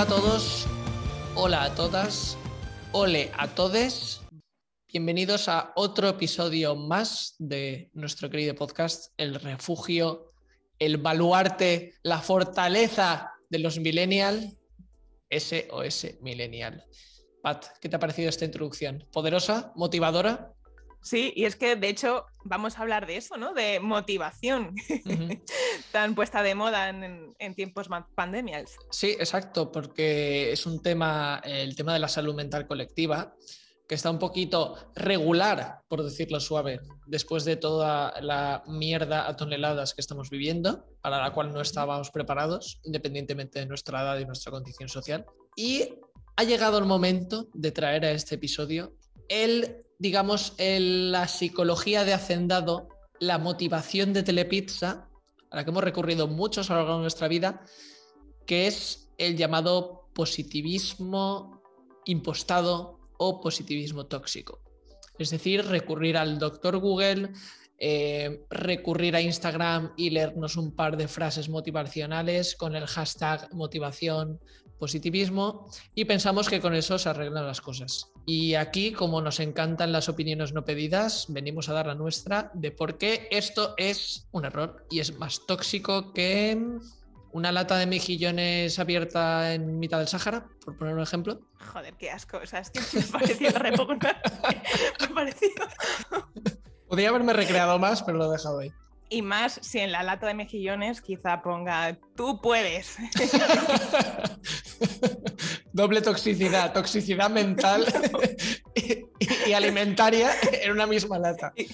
Hola a todos, hola a todas, ole a todes. Bienvenidos a otro episodio más de nuestro querido podcast, El Refugio, el baluarte, la fortaleza de los millennial, SOS Millennial. Pat, ¿qué te ha parecido esta introducción? ¿Poderosa? ¿Motivadora? Sí, y es que de hecho vamos a hablar de eso, ¿no? De motivación, tan puesta de moda en, tiempos pandemias. Sí, exacto, porque es un tema, el tema de la salud mental colectiva, que está un poquito regular, por decirlo suave, después de toda la mierda a toneladas que estamos viviendo, para la cual no estábamos preparados, independientemente de nuestra edad y nuestra condición social. Y ha llegado el momento de traer a este episodio el digamos, la psicología de hacendado, la motivación de Telepizza, a la que hemos recurrido muchos a lo largo de nuestra vida, que es el llamado positivismo impostado o positivismo tóxico. Es decir, recurrir al doctor Google, eh, recurrir a Instagram y leernos un par de frases motivacionales con el hashtag motivación positivismo y pensamos que con eso se arreglan las cosas. Y aquí, como nos encantan las opiniones no pedidas, venimos a dar la nuestra de por qué esto es un error y es más tóxico que una lata de mejillones abierta en mitad del Sáhara, por poner un ejemplo. Joder, qué asco. O sea, es que me pareció repugnante. me pareció. Podría haberme recreado más, pero lo he dejado ahí. Y más si en la lata de mejillones quizá ponga tú puedes. Doble toxicidad, toxicidad mental y, alimentaria en una misma lata. Y,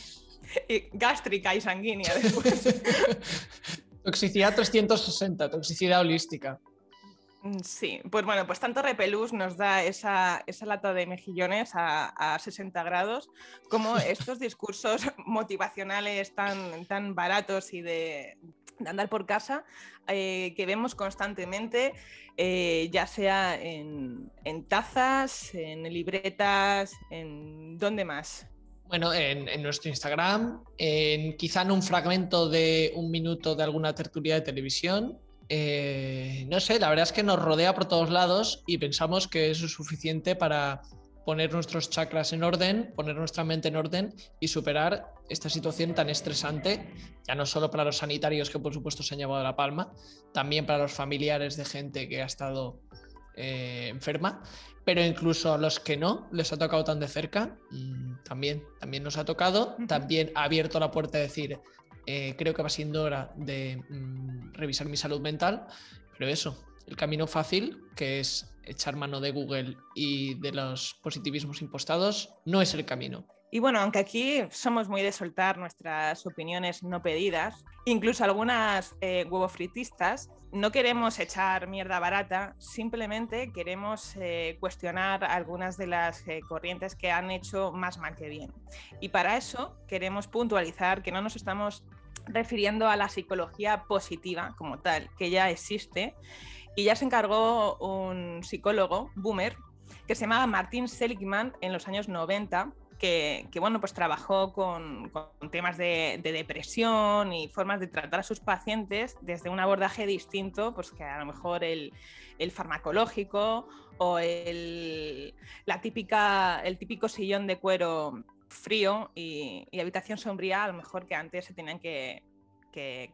gástrica y sanguínea después. Toxicidad 360, toxicidad holística. Mm, sí, pues bueno, pues tanto Repelús nos da esa, lata de mejillones a, 60 grados, como estos discursos motivacionales tan, tan baratos y de, andar por casa eh, que vemos constantemente, eh, ya sea en, tazas, en libretas, en dónde más. Bueno, en, en, nuestro Instagram, en, quizá en un fragmento de un minuto de alguna tertulia de televisión, eh, no sé, la verdad es que nos rodea por todos lados y pensamos que eso es suficiente para poner nuestros chakras en orden, poner nuestra mente en orden y superar esta situación tan estresante, ya no solo para los sanitarios que por supuesto se han llevado la palma, también para los familiares de gente que ha estado eh, enferma, pero incluso a los que no les ha tocado tan de cerca, mm, también, también nos ha tocado, también ha abierto la puerta a decir, eh, creo que va siendo hora de mm, revisar mi salud mental, pero eso, el camino fácil, que es echar mano de Google y de los positivismos impostados, no es el camino. Y bueno, aunque aquí somos muy de soltar nuestras opiniones no pedidas, incluso algunas eh, huevo fritistas, no queremos echar mierda barata, simplemente queremos eh, cuestionar algunas de las corrientes que han hecho más mal que bien. Y para eso queremos puntualizar que no nos estamos refiriendo a la psicología positiva como tal, que ya existe. Y ya se encargó un psicólogo, boomer, que se llamaba Martin Seligman en los años 90, que, bueno, pues trabajó con, temas de, depresión y formas de tratar a sus pacientes desde un abordaje distinto, pues que a lo mejor el, farmacológico o el, la típica, el típico sillón de cuero frío y, habitación sombría, a lo mejor que antes se tenían que,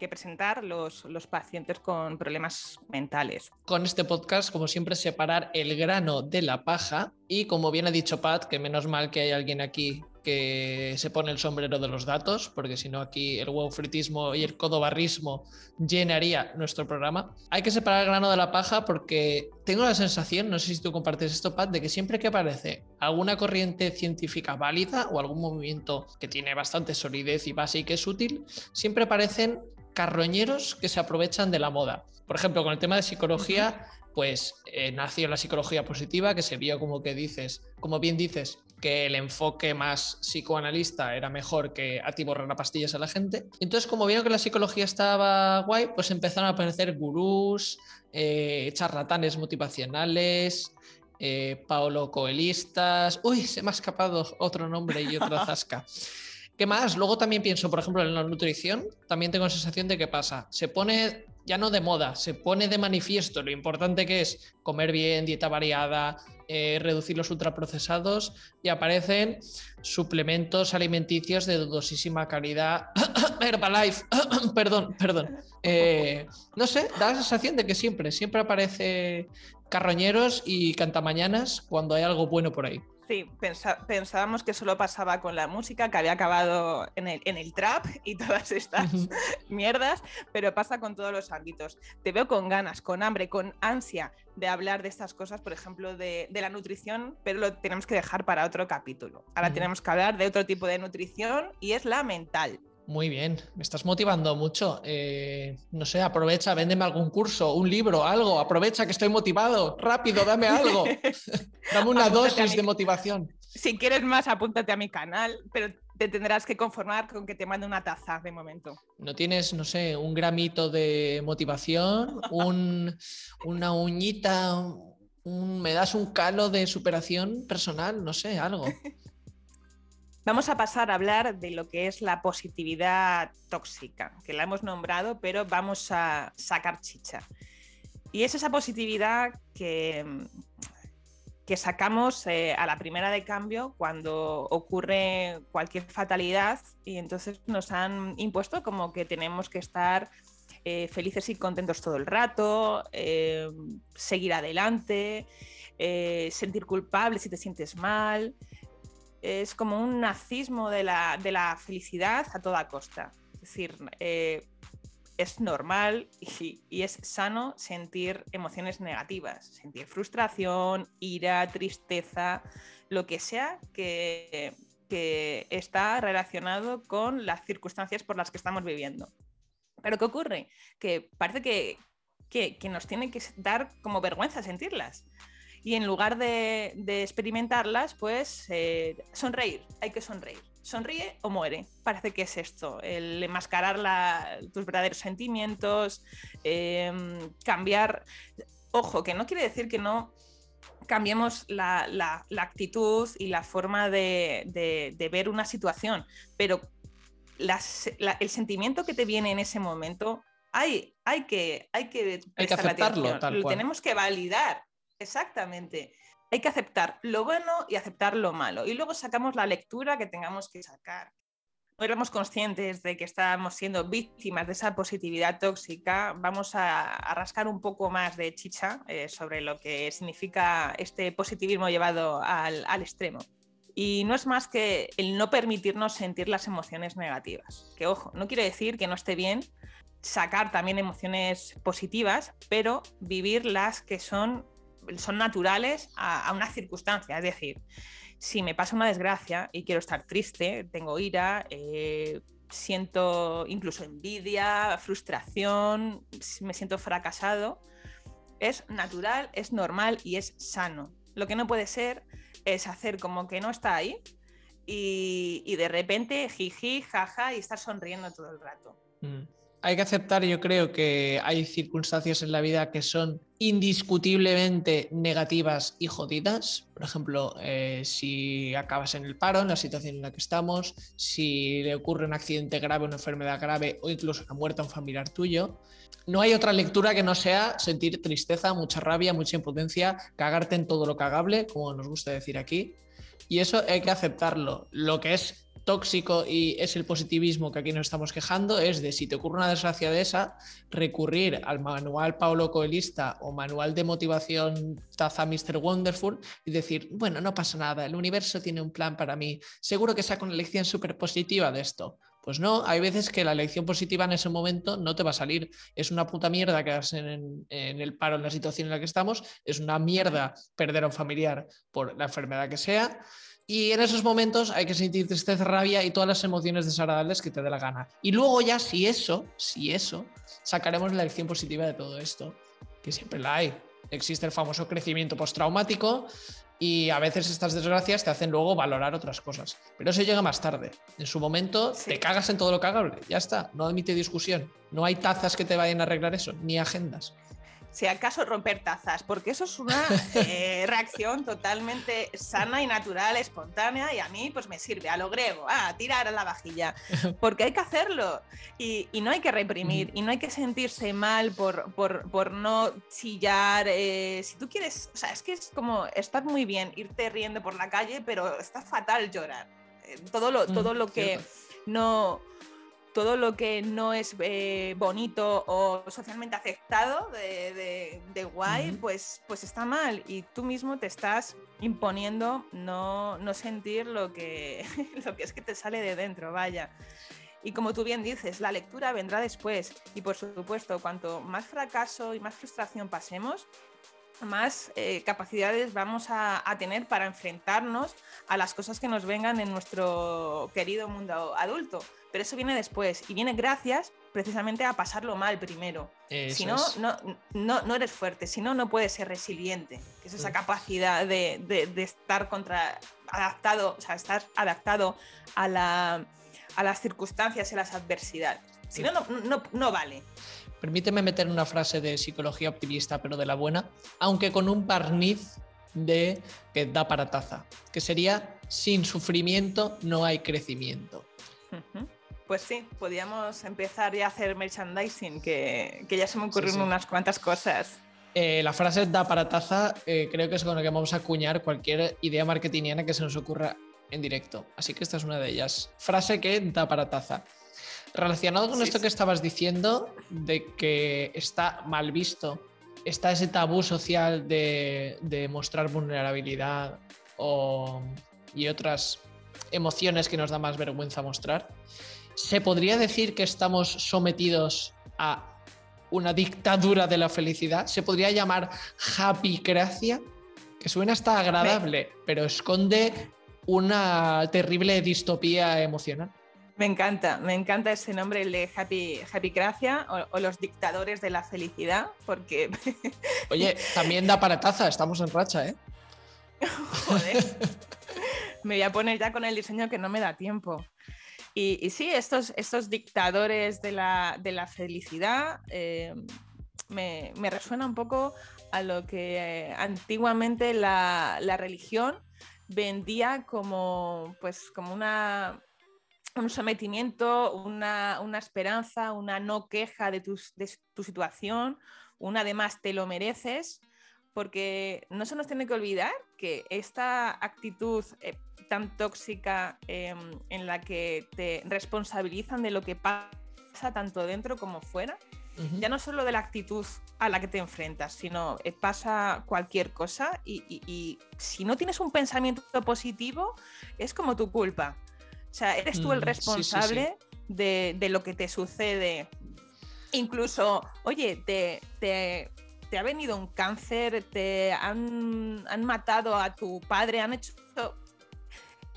presentar los, los, pacientes con problemas mentales. Con este podcast, como siempre, separar el grano de la paja y como bien ha dicho Pat, que menos mal que hay alguien aquí que se pone el sombrero de los datos, porque si no aquí el fritismo y el codobarrismo llenaría nuestro programa. Hay que separar el grano de la paja porque tengo la sensación, no sé si tú compartes esto, Pat, de que siempre que aparece alguna corriente científica válida o algún movimiento que tiene bastante solidez y base y que es útil, siempre aparecen carroñeros que se aprovechan de la moda. Por ejemplo, con el tema de psicología, pues eh, nació la psicología positiva, que se vio como que dices, como bien dices, que el enfoque más psicoanalista era mejor que atiborrar a pastillas a la gente. Entonces, como vieron que la psicología estaba guay, pues empezaron a aparecer gurús, eh, charlatanes motivacionales, eh, Paolo Coelistas. Uy, se me ha escapado otro nombre y otra zasca. ¿Qué más? Luego también pienso, por ejemplo, en la nutrición, también tengo la sensación de que pasa. Se pone ya no de moda, se pone de manifiesto lo importante que es comer bien, dieta variada, eh, reducir los ultraprocesados y aparecen suplementos alimenticios de dudosísima calidad. Herbalife, perdón, perdón. Eh, no sé, da la sensación de que siempre, siempre aparece carroñeros y cantamañanas cuando hay algo bueno por ahí. Sí, pensábamos que solo pasaba con la música, que había acabado en el, en el trap y todas estas mierdas, pero pasa con todos los ámbitos. Te veo con ganas, con hambre, con ansia de hablar de estas cosas, por ejemplo, de, la nutrición, pero lo tenemos que dejar para otro capítulo. Ahora tenemos que hablar de otro tipo de nutrición y es la mental. Muy bien, me estás motivando mucho. Eh, no sé, aprovecha, véndeme algún curso, un libro, algo. Aprovecha que estoy motivado. Rápido, dame algo. dame una dosis de motivación. Si quieres más, apúntate a mi canal, pero te tendrás que conformar con que te mande una taza de momento. ¿No tienes, no sé, un gramito de motivación? Un, una uñita, me das un calo de superación personal? No sé, algo. Vamos a pasar a hablar de lo que es la positividad tóxica, que la hemos nombrado, pero vamos a sacar chicha. Y es esa positividad que, que sacamos eh, a la primera de cambio cuando ocurre cualquier fatalidad y entonces nos han impuesto como que tenemos que estar eh, felices y contentos todo el rato, eh, seguir adelante, sentir culpable si te sientes mal es como un nazismo de la, felicidad a toda costa. Es decir, eh, es normal y, es sano sentir emociones negativas, sentir frustración, ira, tristeza, lo que sea que, está relacionado con las circunstancias por las que estamos viviendo. Pero ¿qué ocurre? Que parece que, que nos tiene que dar como vergüenza sentirlas y en lugar de, experimentarlas, pues eh, sonreír, hay que sonreír. Sonríe o muere. Parece que es esto, el enmascarar tus verdaderos sentimientos, em, cambiar... Ojo, que no quiere decir que no cambiemos la, actitud y la forma de, ver una situación, pero el sentimiento que te viene en ese momento hay, hay que, hay que, hay que aceptarlo, Lo tenemos que validar. Exactamente. Hay que aceptar lo bueno y aceptar lo malo. Y luego sacamos la lectura que tengamos que sacar. No éramos conscientes de que estábamos siendo víctimas de esa positividad tóxica. Vamos a, rascar un poco más de chicha eh, sobre lo que significa este positivismo llevado al, al extremo. Y no es más que el no permitirnos sentir las emociones negativas. Que ojo, no quiere decir que no esté bien sacar también emociones positivas, pero vivir las que son son naturales a, una circunstancia. Es decir, si me pasa una desgracia y quiero estar triste, tengo ira, eh, siento incluso envidia, frustración, me siento fracasado, es natural, es normal y es sano. Lo que no puede ser es hacer como que no está ahí y, de repente jiji, jaja y estar sonriendo todo el rato. Mm hay que aceptar, yo creo que hay circunstancias en la vida que son indiscutiblemente negativas y jodidas. Por ejemplo, eh, si acabas en el paro, en la situación en la que estamos, si le ocurre un accidente grave, una enfermedad grave o incluso la muerte a un familiar tuyo. No hay otra lectura que no sea sentir tristeza, mucha rabia, mucha impotencia, cagarte en todo lo cagable, como nos gusta decir aquí. Y eso hay que aceptarlo. Lo que es tóxico y es el positivismo que aquí nos estamos quejando es de si te ocurre una desgracia de esa, recurrir al manual Paulo Coelista o manual de motivación Taza Mr. Wonderful y decir, bueno, no pasa nada, el universo tiene un plan para mí, seguro que saco una lección súper positiva de esto. Pues no, hay veces que la lección positiva en ese momento no te va a salir. Es una puta mierda quedarse en, en el paro en la situación en la que estamos, es una mierda perder a un familiar por la enfermedad que sea. Y en esos momentos hay que sentir tristeza, rabia y todas las emociones desagradables que te dé la gana. Y luego ya, si eso, si eso, sacaremos la lección positiva de todo esto, que siempre la hay. Existe el famoso crecimiento postraumático y a veces estas desgracias te hacen luego valorar otras cosas. Pero eso llega más tarde. En su momento te cagas en todo lo cagable. Ya está, no admite discusión. No hay tazas que te vayan a arreglar eso, ni agendas si acaso romper tazas, porque eso es una eh, reacción totalmente sana y natural, espontánea, y a mí pues me sirve, a lo griego, a tirar a la vajilla, porque hay que hacerlo y, no hay que reprimir y no hay que sentirse mal por, por, no chillar. Eh, si tú quieres, o sea, es que es como, estar muy bien irte riendo por la calle, pero está fatal llorar. Eh, todo lo, todo lo que no todo lo que no es eh, bonito o socialmente aceptado de, guay, pues, pues está mal y tú mismo te estás imponiendo no, sentir lo que, lo que es que te sale de dentro, vaya. Y como tú bien dices, la lectura vendrá después y por supuesto, cuanto más fracaso y más frustración pasemos, más eh, capacidades vamos a, tener para enfrentarnos a las cosas que nos vengan en nuestro querido mundo adulto. Pero eso viene después y viene gracias precisamente a pasarlo mal primero. si no, no, no, eres fuerte, si no, no puedes ser resiliente. es esa capacidad de, estar contra, adaptado, o sea, estar adaptado a, la, a las circunstancias y a las adversidades. Si no, no, no vale. Permíteme meter una frase de psicología optimista, pero de la buena, aunque con un barniz de que da para taza, que sería sin sufrimiento no hay crecimiento. Pues sí, podríamos empezar ya a hacer merchandising, que, ya se me ocurrieron unas cuantas cosas. Eh, la frase da para taza eh, creo que es con la que vamos a acuñar cualquier idea marketingiana que se nos ocurra en directo. Así que esta es una de ellas. Frase que da para taza. Relacionado con esto que estabas diciendo, de que está mal visto, está ese tabú social de, mostrar vulnerabilidad y otras emociones que nos da más vergüenza mostrar. ¿Se podría decir que estamos sometidos a una dictadura de la felicidad? ¿Se podría llamar happycracia? Que suena hasta agradable, pero esconde una terrible distopía emocional. Me encanta, me encanta ese nombre, el de Happy, Happy o, los dictadores de la felicidad, porque... Oye, también da para taza, estamos en racha, ¿eh? Joder. Me voy a poner ya con el diseño que no me da tiempo. Y, sí, estos, estos dictadores de la, felicidad eh, me, resuena un poco a lo que eh, antiguamente la, la religión vendía como, pues, como una un sometimiento, una, esperanza, una no queja de tu, situación, un además te lo mereces, porque no se nos tiene que olvidar que esta actitud eh, tan tóxica em, en la que te responsabilizan de lo que pasa tanto dentro como fuera, ya no solo de la actitud a la que te enfrentas, sino eh, pasa cualquier cosa y si no tienes un pensamiento positivo, es como tu culpa. O sea, eres tú el mm, responsable De, lo que te sucede. Incluso, oye, te, te, ha venido un cáncer, te han, matado a tu padre, han hecho...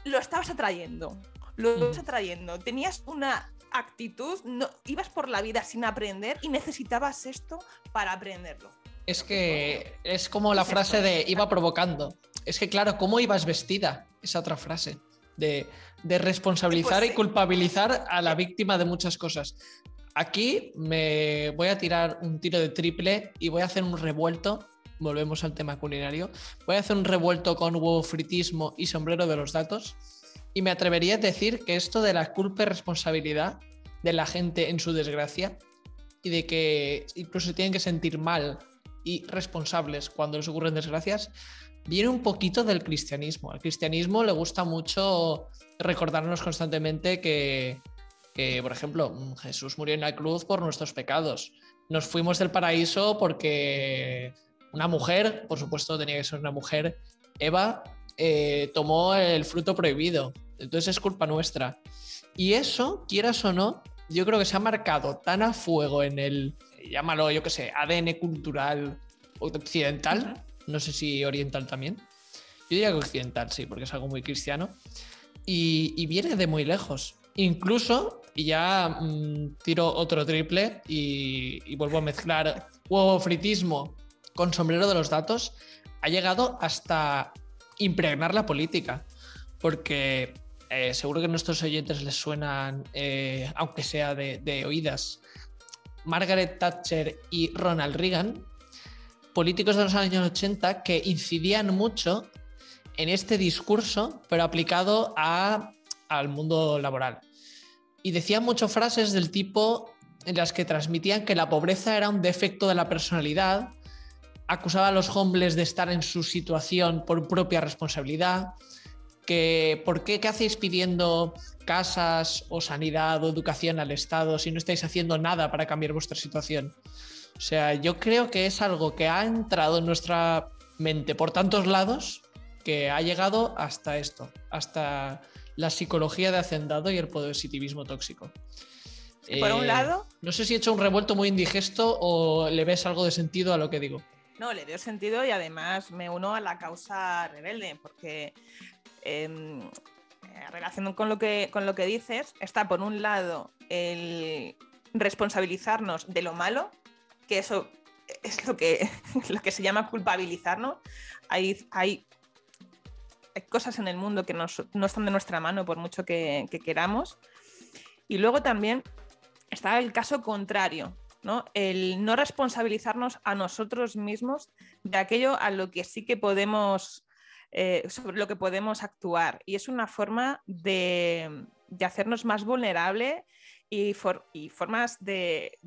Lo estabas atrayendo, lo estabas atrayendo. Tenías una actitud, no, ibas por la vida sin aprender y necesitabas esto para aprenderlo. Es que es como la frase de iba provocando. Es que claro, ¿cómo ibas vestida? Esa otra frase de, responsabilizar pues y culpabilizar a la víctima de muchas cosas. Aquí me voy a tirar un tiro de triple y voy a hacer un revuelto. Volvemos al tema culinario. Voy a hacer un revuelto con huevo fritismo y sombrero de los datos. Y me atrevería a decir que esto de la culpa y responsabilidad de la gente en su desgracia y de que incluso tienen que sentir mal y responsables cuando les ocurren desgracias, viene un poquito del cristianismo. Al cristianismo le gusta mucho recordarnos constantemente que, que, por ejemplo, Jesús murió en la cruz por nuestros pecados. Nos fuimos del paraíso porque una mujer, por supuesto tenía que ser una mujer, Eva, eh, tomó el fruto prohibido. Entonces es culpa nuestra. Y eso, quieras o no, yo creo que se ha marcado tan a fuego en el, llámalo, yo qué sé, ADN cultural occidental, no sé si oriental también. Yo diría que occidental, sí, porque es algo muy cristiano. Y, viene de muy lejos. Incluso, y ya mm, tiro otro triple y, vuelvo a mezclar huevo fritismo con sombrero de los datos, ha llegado hasta impregnar la política. Porque eh, seguro que a nuestros oyentes les suenan, eh, aunque sea de, oídas, Margaret Thatcher y Ronald Reagan, políticos de los años 80 que incidían mucho en este discurso, pero aplicado al mundo laboral. Y decían muchas frases del tipo en las que transmitían que la pobreza era un defecto de la personalidad, acusaba a los hombres de estar en su situación por propia responsabilidad, que por qué, qué hacéis pidiendo casas o sanidad o educación al Estado si no estáis haciendo nada para cambiar vuestra situación. O sea, yo creo que es algo que ha entrado en nuestra mente por tantos lados que ha llegado hasta esto, hasta la psicología de hacendado y el positivismo tóxico. por un eh, lado. No sé si he hecho un revuelto muy indigesto o le ves algo de sentido a lo que digo. No, le veo sentido y además me uno a la causa rebelde, porque Em, eh, relación con lo, que, con lo que dices, está por un lado el responsabilizarnos de lo malo, que eso es lo que, lo que se llama culpabilizarnos. Hay, hay, cosas en el mundo que no están de nuestra mano por mucho que, queramos. Y luego también está el caso contrario, ¿no? El no responsabilizarnos a nosotros mismos de aquello a lo que sí que podemos eh, sobre lo que podemos actuar. Y es una forma de, hacernos más vulnerable y, formas de,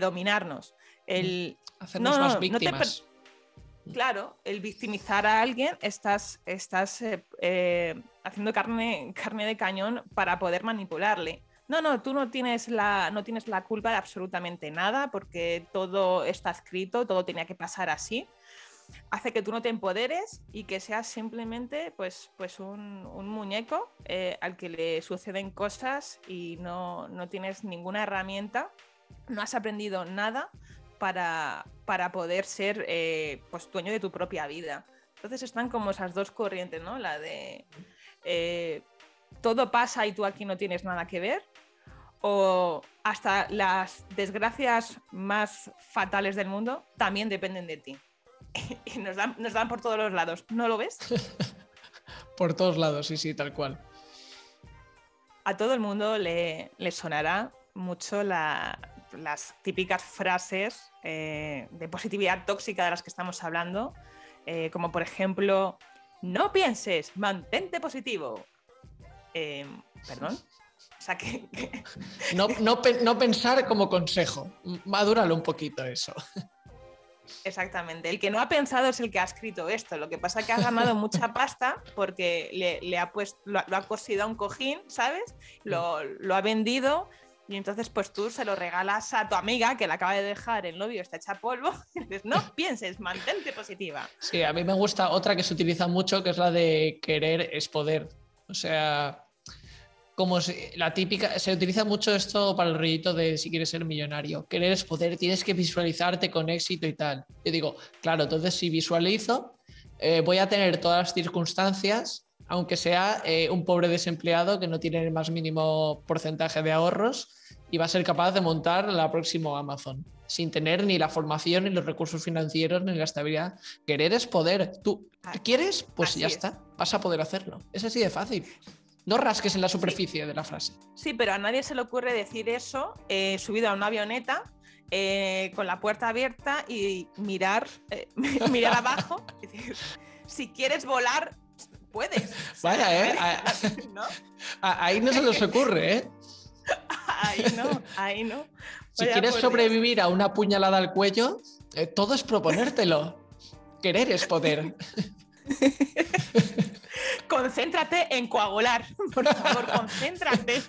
dominarnos. El, hacernos más víctimas. Claro, el victimizar a alguien, estás, estás eh, eh, haciendo carne, carne de cañón para poder manipularle. No, no, tú no tienes, la, no tienes la culpa de absolutamente nada porque todo está escrito, todo tenía que pasar así hace que tú no te empoderes y que seas simplemente pues, pues un, muñeco eh, al que le suceden cosas y no, tienes ninguna herramienta, no has aprendido nada para, poder ser eh, pues, dueño de tu propia vida. Entonces están como esas dos corrientes, ¿no? La de eh, todo pasa y tú aquí no tienes nada que ver, o hasta las desgracias más fatales del mundo también dependen de ti. y nos dan, nos dan por todos los lados. ¿No lo ves? por todos lados, sí, sí, tal cual. A todo el mundo le, sonará mucho las típicas frases eh, de positividad tóxica de las que estamos hablando, eh, como por ejemplo, no pienses, mantente positivo. Eh, Perdón. O sea, que, No, no, no, pensar como consejo. Madúralo un poquito eso. Exactamente. El que no ha pensado es el que ha escrito esto. Lo que pasa es que ha ganado mucha pasta porque le, ha puesto, lo, ha cosido a un cojín, ¿sabes? Lo, ha vendido y entonces pues tú se lo regalas a tu amiga que la acaba de dejar el novio está hecha polvo. Y dices, no pienses, mantente positiva. Sí, a mí me gusta otra que se utiliza mucho que es la de querer es poder. O sea, como la típica, se utiliza mucho esto para el rollito de si quieres ser millonario. Querer es poder, tienes que visualizarte con éxito y tal. Yo digo, claro, entonces si visualizo, eh, voy a tener todas las circunstancias, aunque sea eh, un pobre desempleado que no tiene el más mínimo porcentaje de ahorros y va a ser capaz de montar la próxima Amazon sin tener ni la formación, ni los recursos financieros, ni la estabilidad. Querer es poder. Tú quieres, pues ya está, vas a poder hacerlo. Es así de fácil. No rasques en la superficie de la frase. Sí, pero a nadie se le ocurre decir eso eh, subido a una avioneta eh, con la puerta abierta y mirar, eh, mirar abajo. si quieres volar, puedes. Vaya, ¿eh? Ahí no se nos ocurre, ¿eh? Ahí no, ahí no. si quieres sobrevivir a una puñalada al cuello, todo es proponértelo. Querer es poder. concéntrate en coagular. Por favor, concéntrate.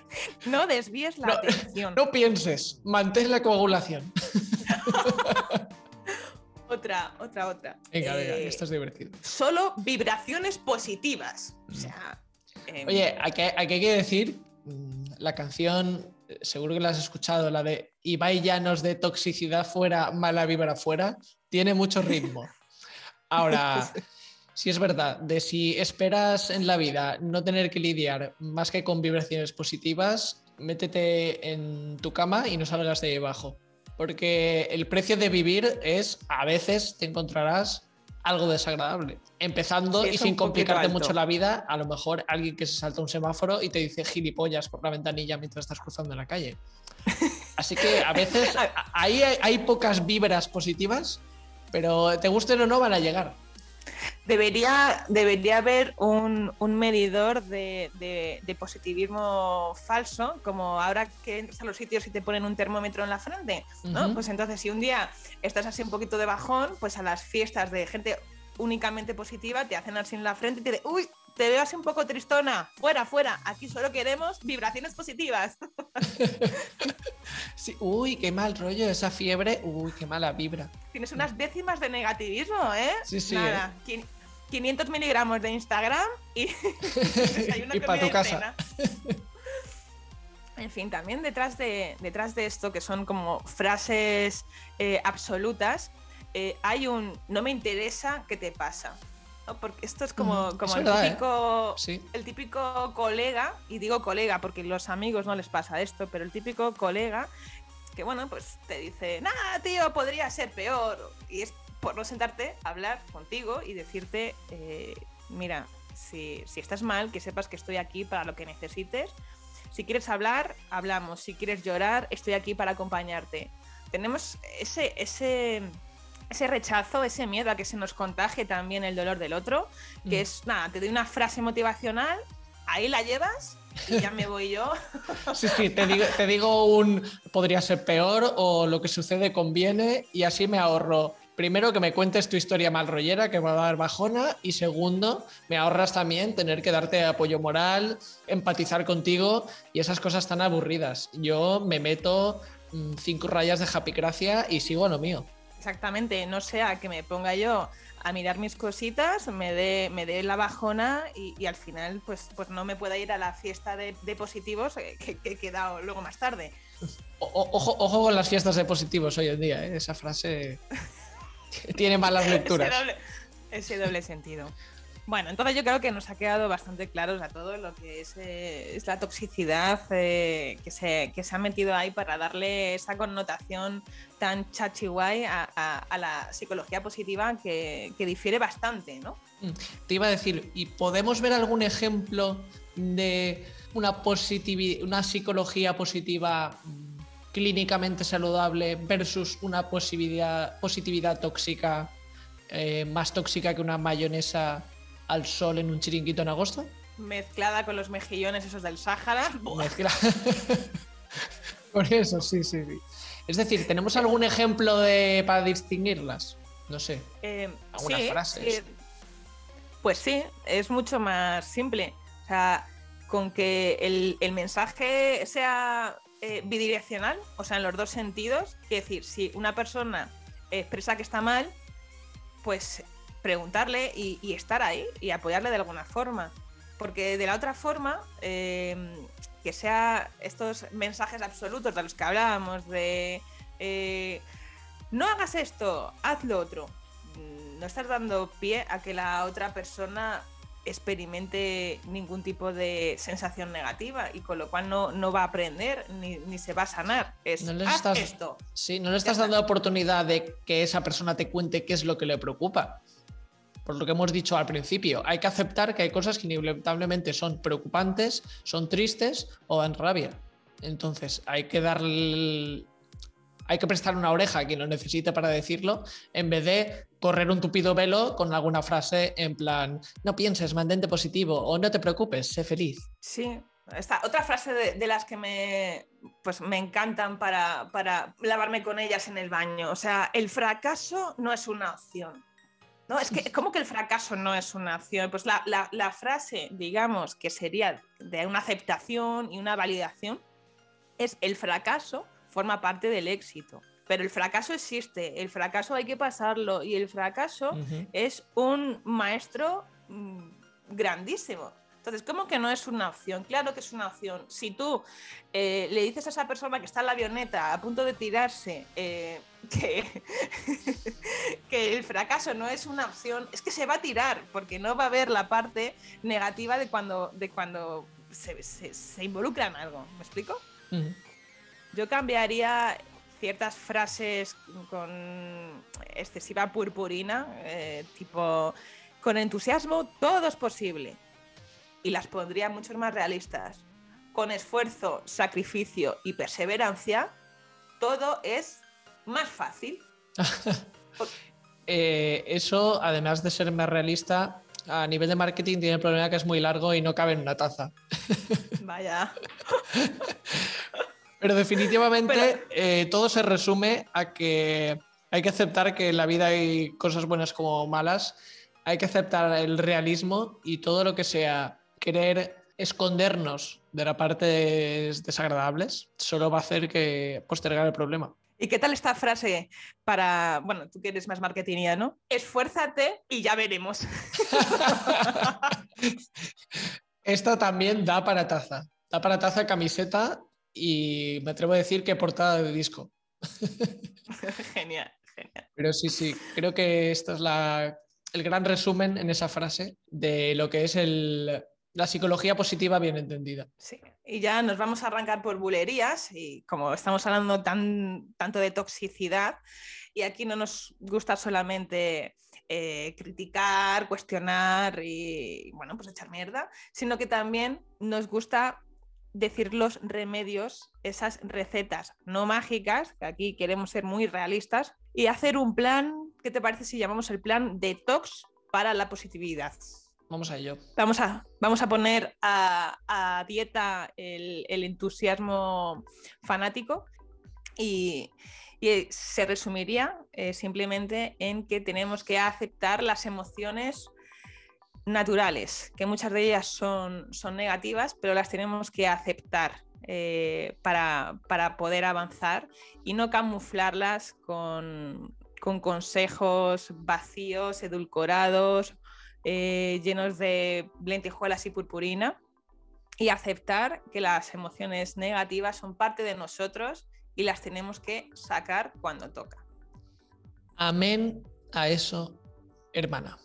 No desvíes la atención. No pienses, mantén la coagulación. Otra, otra, otra. Venga, venga, eh, esto es divertido. Solo vibraciones positivas. O sea. Em, Oye, hay que, hay que decir, mm, la canción, eh, seguro que la has escuchado, la de Ibai Llanos de toxicidad fuera, mala vibra fuera, tiene mucho ritmo. Ahora. si es verdad, de si esperas en la vida no tener que lidiar más que con vibraciones positivas, métete en tu cama y no salgas de ahí abajo. Porque el precio de vivir es, a veces te encontrarás algo desagradable. Empezando y sin complicarte mucho la vida, a lo mejor alguien que se salta un semáforo y te dice gilipollas por la ventanilla mientras estás cruzando la calle. Así que a veces hay, hay pocas vibras positivas, pero te gusten o no van a llegar. Debería, debería haber un, medidor de, positivismo falso, como ahora que entras a los sitios y te ponen un termómetro en la frente, ¿no? Pues entonces, si un día estás así un poquito de bajón, pues a las fiestas de gente únicamente positiva te hacen así en la frente y te dicen, uy, te veo así un poco tristona, fuera, fuera, aquí solo queremos vibraciones positivas. Sí, uy, qué mal rollo esa fiebre, uy, qué mala vibra. Tienes unas décimas de negativismo, ¿eh? Sí, sí. Nada, 500 ¿eh? miligramos de Instagram y, y para tu casa. En fin, también detrás de, detrás de esto, que son como frases eh, absolutas, eh, hay un no me interesa qué te pasa. Porque esto es como, como el, típico, el típico colega, y digo colega porque los amigos no les pasa esto, pero el típico colega que, bueno, pues te dice, nada, tío, podría ser peor. Y es por no sentarte a hablar contigo y decirte, eh, mira, si, si estás mal, que sepas que estoy aquí para lo que necesites. Si quieres hablar, hablamos. Si quieres llorar, estoy aquí para acompañarte. Tenemos ese, ese ese rechazo, ese miedo a que se nos contagie también el dolor del otro, que mm. es, nada, te doy una frase motivacional, ahí la llevas y ya me voy yo. Sí, sí, te digo, te digo un podría ser peor o lo que sucede conviene y así me ahorro. Primero, que me cuentes tu historia mal rollera, que me va a dar bajona. Y segundo, me ahorras también tener que darte apoyo moral, empatizar contigo y esas cosas tan aburridas. Yo me meto mm, cinco rayas de japicracia y sigo a lo mío. Exactamente, no sea que me ponga yo a mirar mis cositas, me dé, me dé la bajona y, al final pues, pues no me pueda ir a la fiesta de, positivos que, he quedado luego más tarde. ojo, ojo, con las fiestas de positivos hoy en día, ¿eh? esa frase tiene malas lecturas. ese doble sentido. Bueno, entonces yo creo que nos ha quedado bastante claro a todo lo que es, eh, la toxicidad eh, que, se, ha metido ahí para darle esa connotación tan chachi a, a, la psicología positiva que, difiere bastante, ¿no? Mm, te iba a decir, ¿y podemos ver algún ejemplo de una, una psicología positiva mm, clínicamente saludable versus una positividad, positividad tóxica, eh, más tóxica que una mayonesa al sol en un chiringuito en agosto. Mezclada con los mejillones esos del Sáhara. Mezclada. Por eso, sí, sí, sí. Es decir, ¿tenemos algún ejemplo de, para distinguirlas? No sé. Eh, algunas frases. Eh, pues sí, es mucho más simple. O sea, con que el, mensaje sea eh, bidireccional, o sea, en los dos sentidos, es decir, si una persona expresa que está mal, pues preguntarle y, estar ahí y apoyarle de alguna forma. Porque de la otra forma, em, que sea estos mensajes absolutos de los que hablábamos, de eh, no hagas esto, haz lo otro, mm, no estás dando pie a que la otra persona experimente ningún tipo de sensación negativa y con lo cual no, no va a aprender ni, se va a sanar. Es, no le estás, esto. Sí, no le estás dando la oportunidad de que esa persona te cuente qué es lo que le preocupa por lo que hemos dicho al principio, hay que aceptar que hay cosas que inevitablemente son preocupantes, son tristes o dan rabia. Entonces, hay que darle hay que prestar una oreja a quien lo necesite para decirlo, en vez de correr un tupido velo con alguna frase en plan, no pienses, mantente positivo o no te preocupes, sé feliz. Sí, esta, otra frase de, las que me, pues me encantan para, para lavarme con ellas en el baño. O sea, el fracaso no es una opción No, es que, ¿cómo que el fracaso no es una opción? Pues la, la frase, digamos, que sería de una aceptación y una validación, es el fracaso forma parte del éxito. Pero el fracaso existe, el fracaso hay que pasarlo y el fracaso es un maestro mm, grandísimo. Entonces, ¿cómo que no es una opción? Claro que es una opción. Si tú eh, le dices a esa persona que está en la avioneta a punto de tirarse eh, que, que el fracaso no es una opción, es que se va a tirar, porque no va a ver la parte negativa de cuando, de cuando se, se, involucra en algo. ¿Me explico? Yo cambiaría ciertas frases con excesiva purpurina, eh, tipo, con entusiasmo todo es posible y las pondría mucho más realistas. Con esfuerzo, sacrificio y perseverancia, todo es más fácil. Eh, eso, además de ser más realista, a nivel de marketing tiene el problema que es muy largo y no cabe en una taza. Vaya. Pero definitivamente eh, todo se resume a que hay que aceptar que en la vida hay cosas buenas como malas, hay que aceptar el realismo y todo lo que sea querer escondernos de la parte desagradables solo va a hacer que postergar el problema. ¿Y qué tal esta frase para, bueno, tú que eres más marketingiano? Esfuérzate y ya veremos. Esta también da para taza. Da para taza, camiseta y me atrevo a decir que portada de disco. genial, genial. Pero sí, sí, creo que esta es la, el gran resumen en esa frase de lo que es el, la psicología positiva bien entendida. Sí, y ya nos vamos a arrancar por bulerías y como estamos hablando tan, tanto de toxicidad y aquí no nos gusta solamente eh, criticar, cuestionar y, bueno, pues echar mierda, sino que también nos gusta decir los remedios, esas recetas no mágicas, que aquí queremos ser muy realistas, y hacer un plan, ¿qué te parece si llamamos el plan detox para la positividad? Vamos a ello. Vamos a, vamos a poner a, dieta el, entusiasmo fanático y, se resumiría eh, simplemente en que tenemos que aceptar las emociones naturales, que muchas de ellas son, son negativas, pero las tenemos que aceptar eh, para, poder avanzar y no camuflarlas con, consejos vacíos, edulcorados, eh, llenos de lentejuelas y purpurina, y aceptar que las emociones negativas son parte de nosotros y las tenemos que sacar cuando toca. Amén a eso, hermana.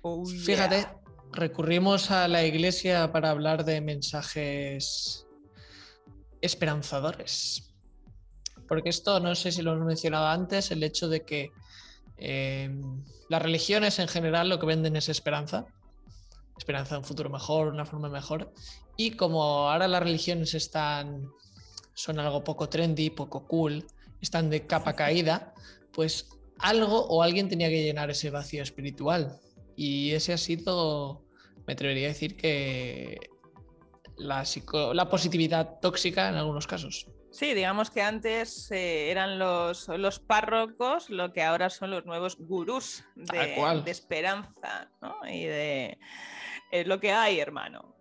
Oh, Fíjate, recurrimos a la iglesia para hablar de mensajes esperanzadores. Porque esto, no sé si lo hemos mencionado antes, el hecho de que eh, las religiones en general lo que venden es esperanza. Esperanza de un futuro mejor, una forma mejor. Y como ahora las religiones están, son algo poco trendy, poco cool, están de capa caída, pues algo o alguien tenía que llenar ese vacío espiritual. Y ese ha sido, me atrevería a decir que la, la positividad tóxica en algunos casos. Sí, digamos que antes eh, eran los, los, párrocos lo que ahora son los nuevos gurús de, esperanza ¿no? y de lo que hay, hermano.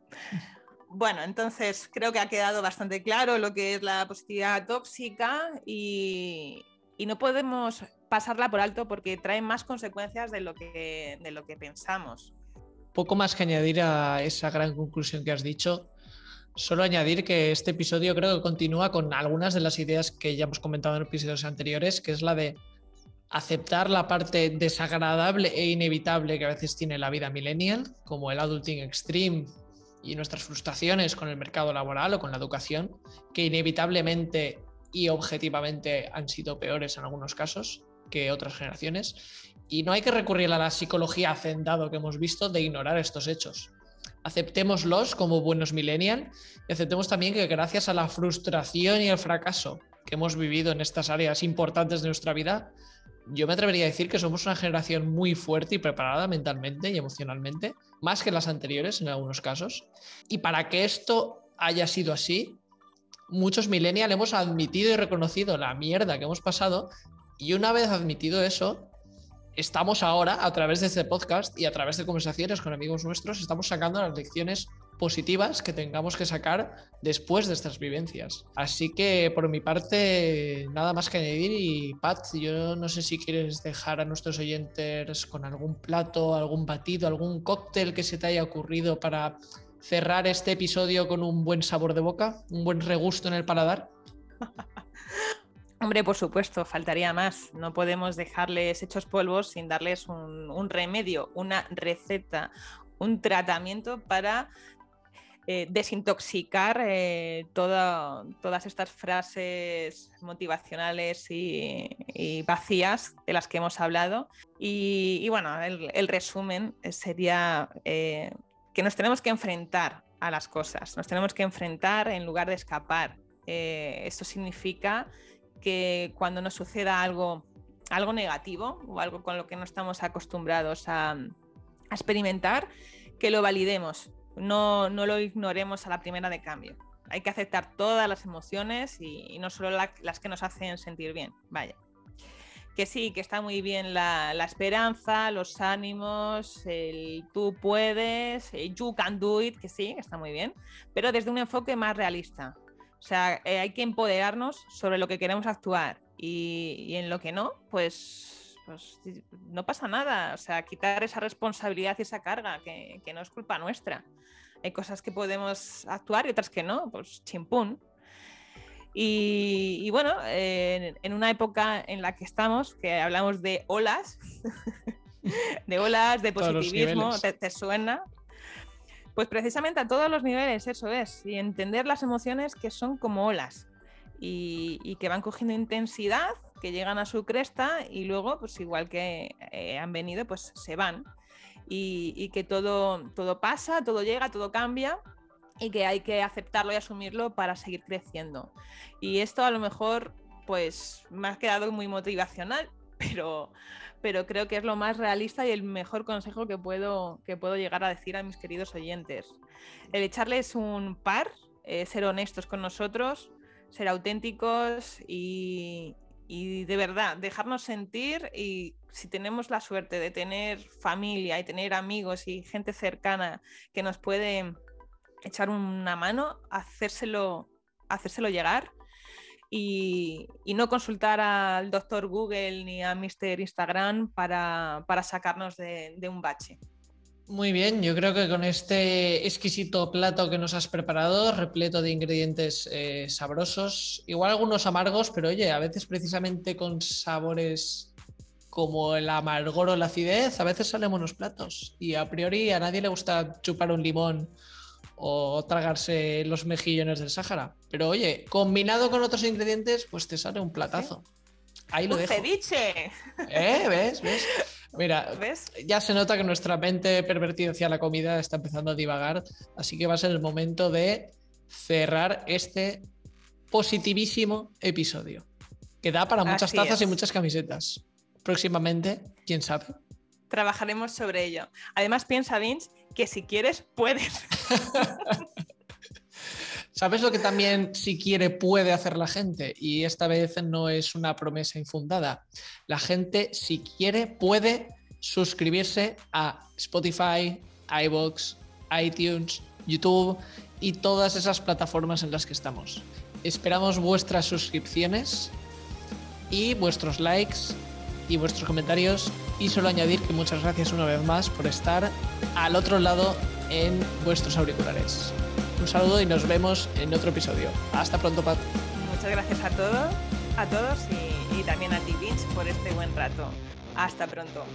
Bueno, entonces creo que ha quedado bastante claro lo que es la positividad tóxica y, y no podemos pasarla por alto porque trae más consecuencias de lo que, de lo que pensamos. Poco más que añadir a esa gran conclusión que has dicho. Solo añadir que este episodio creo que continúa con algunas de las ideas que ya hemos comentado en episodios anteriores, que es la de aceptar la parte desagradable e inevitable que a veces tiene la vida millennial, como el adulting extreme y nuestras frustraciones con el mercado laboral o con la educación, que inevitablemente y objetivamente han sido peores en algunos casos que otras generaciones. Y no hay que recurrir a la psicología hacendado que hemos visto de ignorar estos hechos. Aceptémoslos como buenos millennials y aceptemos también que gracias a la frustración y el fracaso que hemos vivido en estas áreas importantes de nuestra vida, yo me atrevería a decir que somos una generación muy fuerte y preparada mentalmente y emocionalmente, más que las anteriores en algunos casos. Y para que esto haya sido así, muchos millennials hemos admitido y reconocido la mierda que hemos pasado y una vez admitido eso, estamos ahora, a través de este podcast y a través de conversaciones con amigos nuestros, estamos sacando las lecciones positivas que tengamos que sacar después de estas vivencias. Así que por mi parte, nada más que añadir y Pat, yo no sé si quieres dejar a nuestros oyentes con algún plato, algún batido, algún cóctel que se te haya ocurrido para cerrar este episodio con un buen sabor de boca, un buen regusto en el paladar. Hombre, por supuesto, faltaría más. No podemos dejarles hechos polvos sin darles un, remedio, una receta, un tratamiento para eh, desintoxicar eh, todas estas frases motivacionales y, vacías de las que hemos hablado. Y, bueno, el, resumen sería eh, que nos tenemos que enfrentar a las cosas, nos tenemos que enfrentar en lugar de escapar. esto significa que cuando nos suceda algo, algo negativo o algo con lo que no estamos acostumbrados a, experimentar, que lo validemos, no, no, lo ignoremos a la primera de cambio. Hay que aceptar todas las emociones y, no solo las que nos hacen sentir bien. Vaya. Que sí, que está muy bien la, la esperanza, los ánimos, el tú puedes, el you can do it, que sí, está muy bien, pero desde un enfoque más realista. O sea, eh, hay que empoderarnos sobre lo que queremos actuar y, en lo que no, pues, pues, no pasa nada. O sea, quitar esa responsabilidad y esa carga que, no es culpa nuestra. Hay cosas que podemos actuar y otras que no, pues chimpún. Y, bueno, en, una época en la que estamos, que hablamos de olas, de olas, de positivismo, ¿te, suena? Pues precisamente a todos los niveles, eso es, y entender las emociones que son como olas y, que van cogiendo intensidad, que llegan a su cresta y luego, pues igual que eh, han venido, pues se van. Y, que todo, todo pasa, todo llega, todo cambia y que hay que aceptarlo y asumirlo para seguir creciendo. Y esto a lo mejor, pues me ha quedado muy motivacional, pero, pero creo que es lo más realista y el mejor consejo que puedo, que puedo llegar a decir a mis queridos oyentes. El echarles un par, eh, ser honestos con nosotros, ser auténticos y, y de verdad dejarnos sentir y si tenemos la suerte de tener familia y tener amigos y gente cercana que nos puede echar una mano, hacérselo, hacérselo llegar y, no consultar al doctor Google ni a Mr. Instagram para, sacarnos de, un bache. Muy bien, yo creo que con este exquisito plato que nos has preparado, repleto de ingredientes eh, sabrosos, igual algunos amargos, pero oye, a veces precisamente con sabores como el amargor o la acidez, a veces salen buenos platos. Y a priori a nadie le gusta chupar un limón o tragarse los mejillones del Sáhara. Pero oye, combinado con otros ingredientes, pues te sale un platazo. Ahí lo dejo. ceviche! ¿Eh? ¿Ves? ¿Ves? Mira, ¿Ves? ya se nota que nuestra mente pervertida hacia la comida está empezando a divagar, así que va a ser el momento de cerrar este positivísimo episodio, que da para muchas tazas y muchas camisetas. Próximamente, quién sabe. Trabajaremos sobre ello. Además, piensa, Vince, que si quieres, puedes. ¿Sabes lo que también, si quiere, puede hacer la gente? Y esta vez no es una promesa infundada. La gente, si quiere, puede suscribirse a Spotify, iBox, iTunes, YouTube y todas esas plataformas en las que estamos. Esperamos vuestras suscripciones y vuestros likes y vuestros comentarios y solo añadir que muchas gracias una vez más por estar al otro lado en vuestros auriculares. Un saludo y nos vemos en otro episodio. Hasta pronto, Pat. Muchas gracias a todos, a todos y, también a ti, Vince, por este buen rato. Hasta pronto.